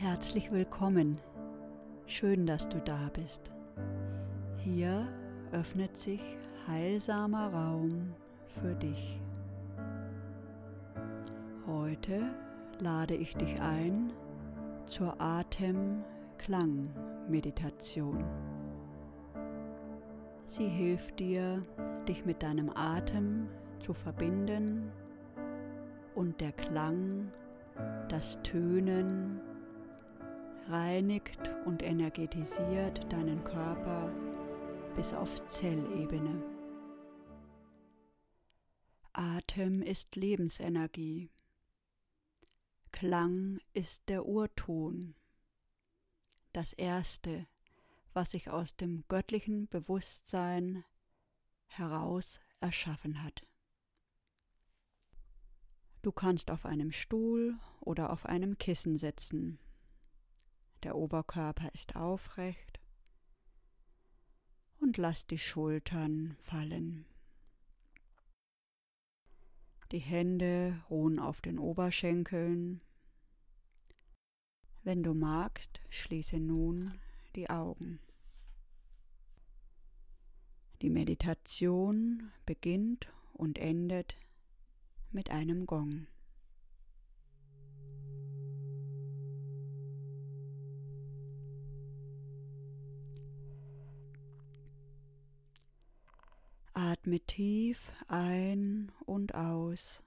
Herzlich willkommen. Schön, dass du da bist. Hier öffnet sich heilsamer Raum für dich. Heute lade ich dich ein zur Atem-Klang-Meditation. Sie hilft dir, dich mit deinem Atem zu verbinden und der Klang, das Tönen, reinigt und energetisiert deinen Körper bis auf Zellebene. Atem ist Lebensenergie. Klang ist der Urton, das Erste, was sich aus dem göttlichen Bewusstsein heraus erschaffen hat. Du kannst auf einem Stuhl oder auf einem Kissen sitzen der Oberkörper ist aufrecht und lass die Schultern fallen. Die Hände ruhen auf den Oberschenkeln. Wenn du magst, schließe nun die Augen. Die Meditation beginnt und endet mit einem Gong. Atme tief ein und aus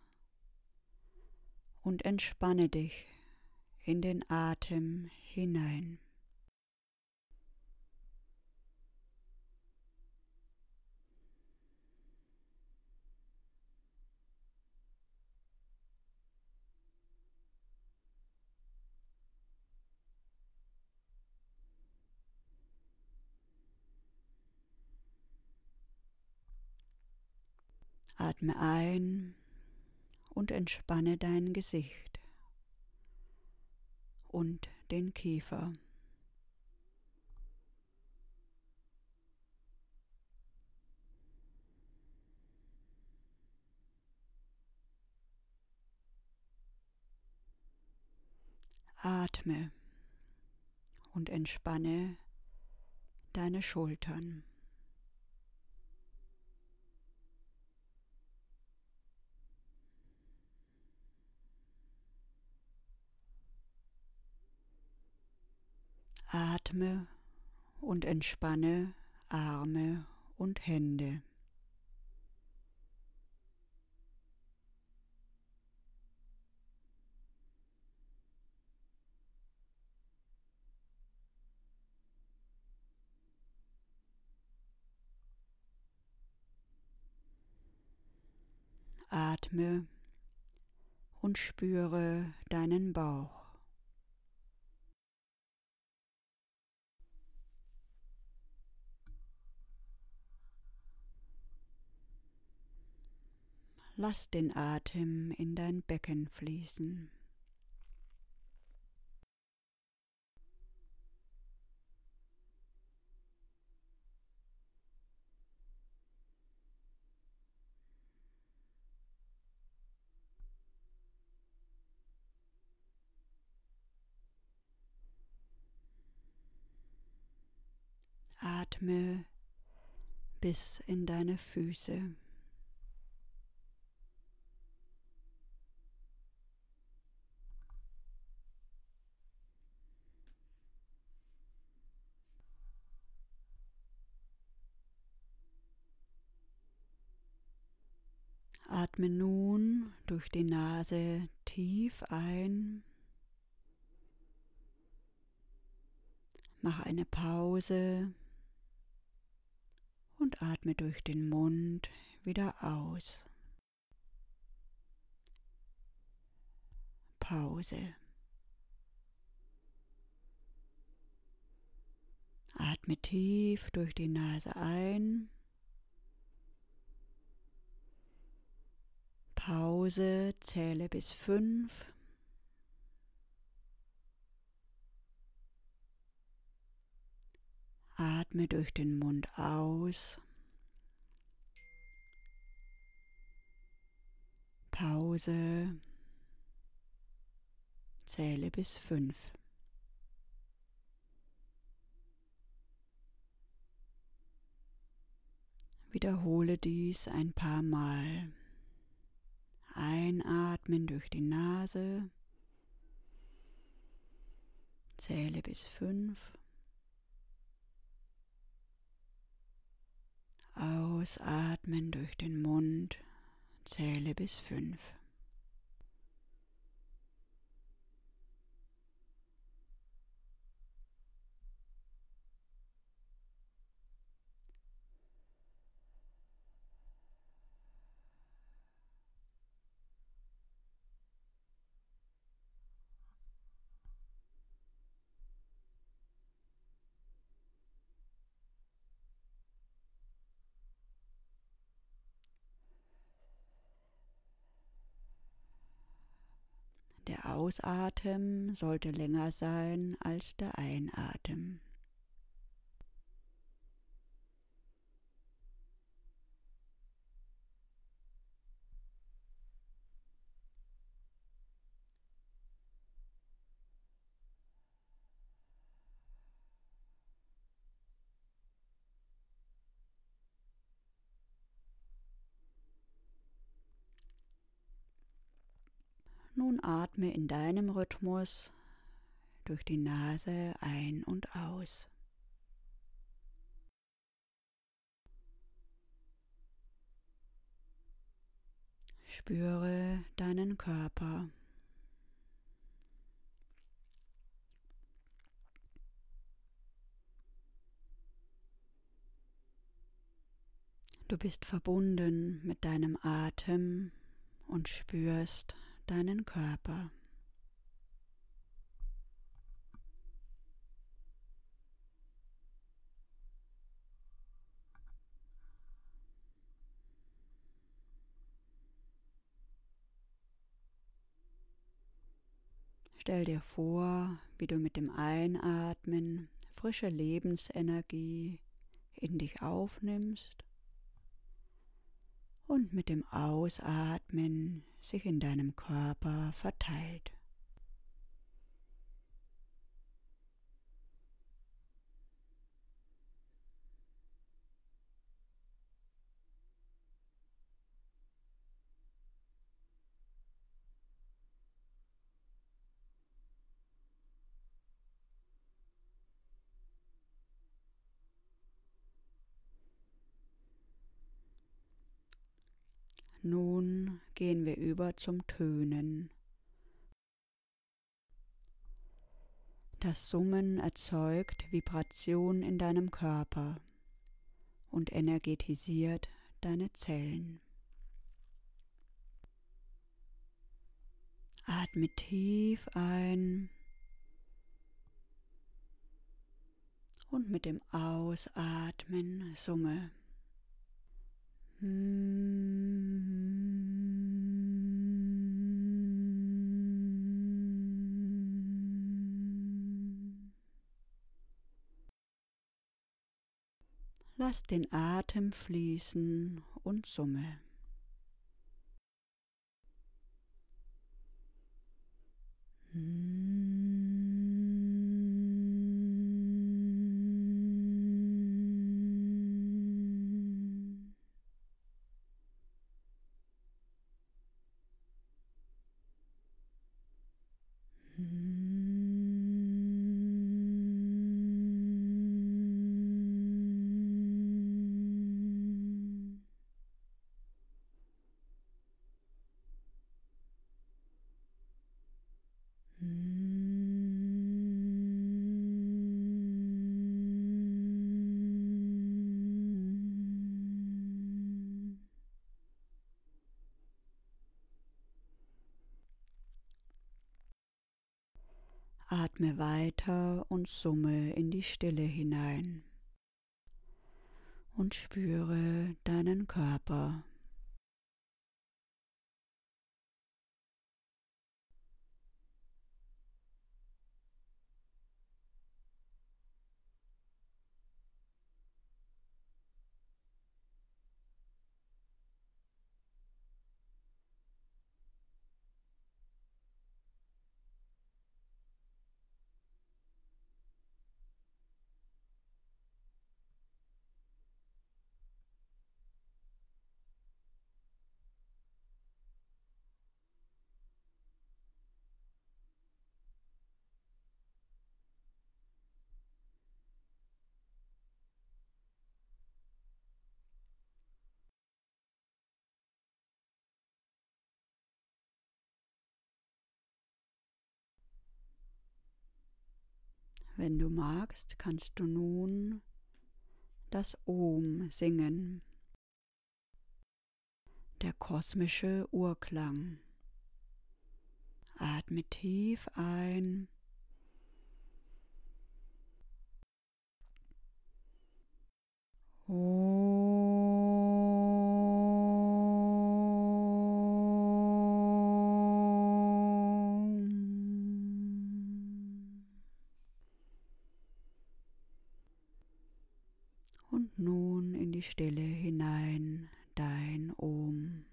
und entspanne dich in den Atem hinein. Atme ein und entspanne dein Gesicht und den Kiefer. Atme und entspanne deine Schultern. Atme und entspanne Arme und Hände. Atme und spüre deinen Bauch. Lass den Atem in dein Becken fließen. Atme bis in deine Füße. Atme nun durch die Nase tief ein. Mach eine Pause und atme durch den Mund wieder aus. Pause. Atme tief durch die Nase ein. Pause, zähle bis fünf. Atme durch den Mund aus. Pause. Zähle bis fünf. Wiederhole dies ein paar Mal. Einatmen durch die Nase. Zähle bis fünf. Ausatmen durch den Mund. Zähle bis fünf. Der Ausatmen sollte länger sein als der Einatmen. Nun atme in deinem Rhythmus durch die Nase ein und aus. Spüre deinen Körper. Du bist verbunden mit deinem Atem und spürst deinen Körper. Stell dir vor, wie du mit dem Einatmen frische Lebensenergie in dich aufnimmst und mit dem Ausatmen sich in deinem Körper verteilt. Nun gehen wir über zum Tönen. Das Summen erzeugt Vibration in deinem Körper und energetisiert deine Zellen. Atme tief ein und mit dem Ausatmen summe. Lass den Atem fließen und summe. Atme weiter und summe in die Stille hinein und spüre deinen Körper. Wenn du magst, kannst du nun das Om singen, der kosmische Urklang. Atme tief ein Und nun in die Stille hinein dein Om.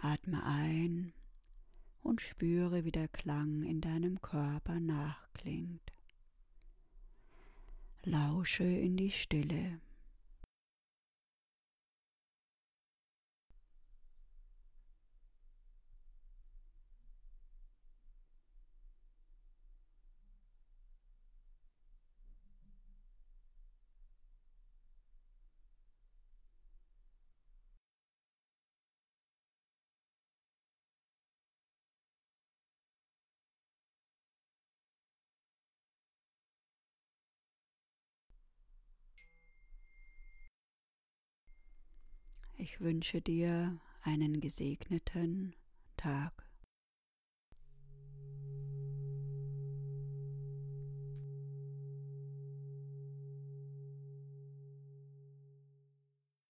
Atme ein und spüre, wie der Klang in deinem Körper nachklingt. Lausche in die Stille. Ich wünsche dir einen gesegneten Tag.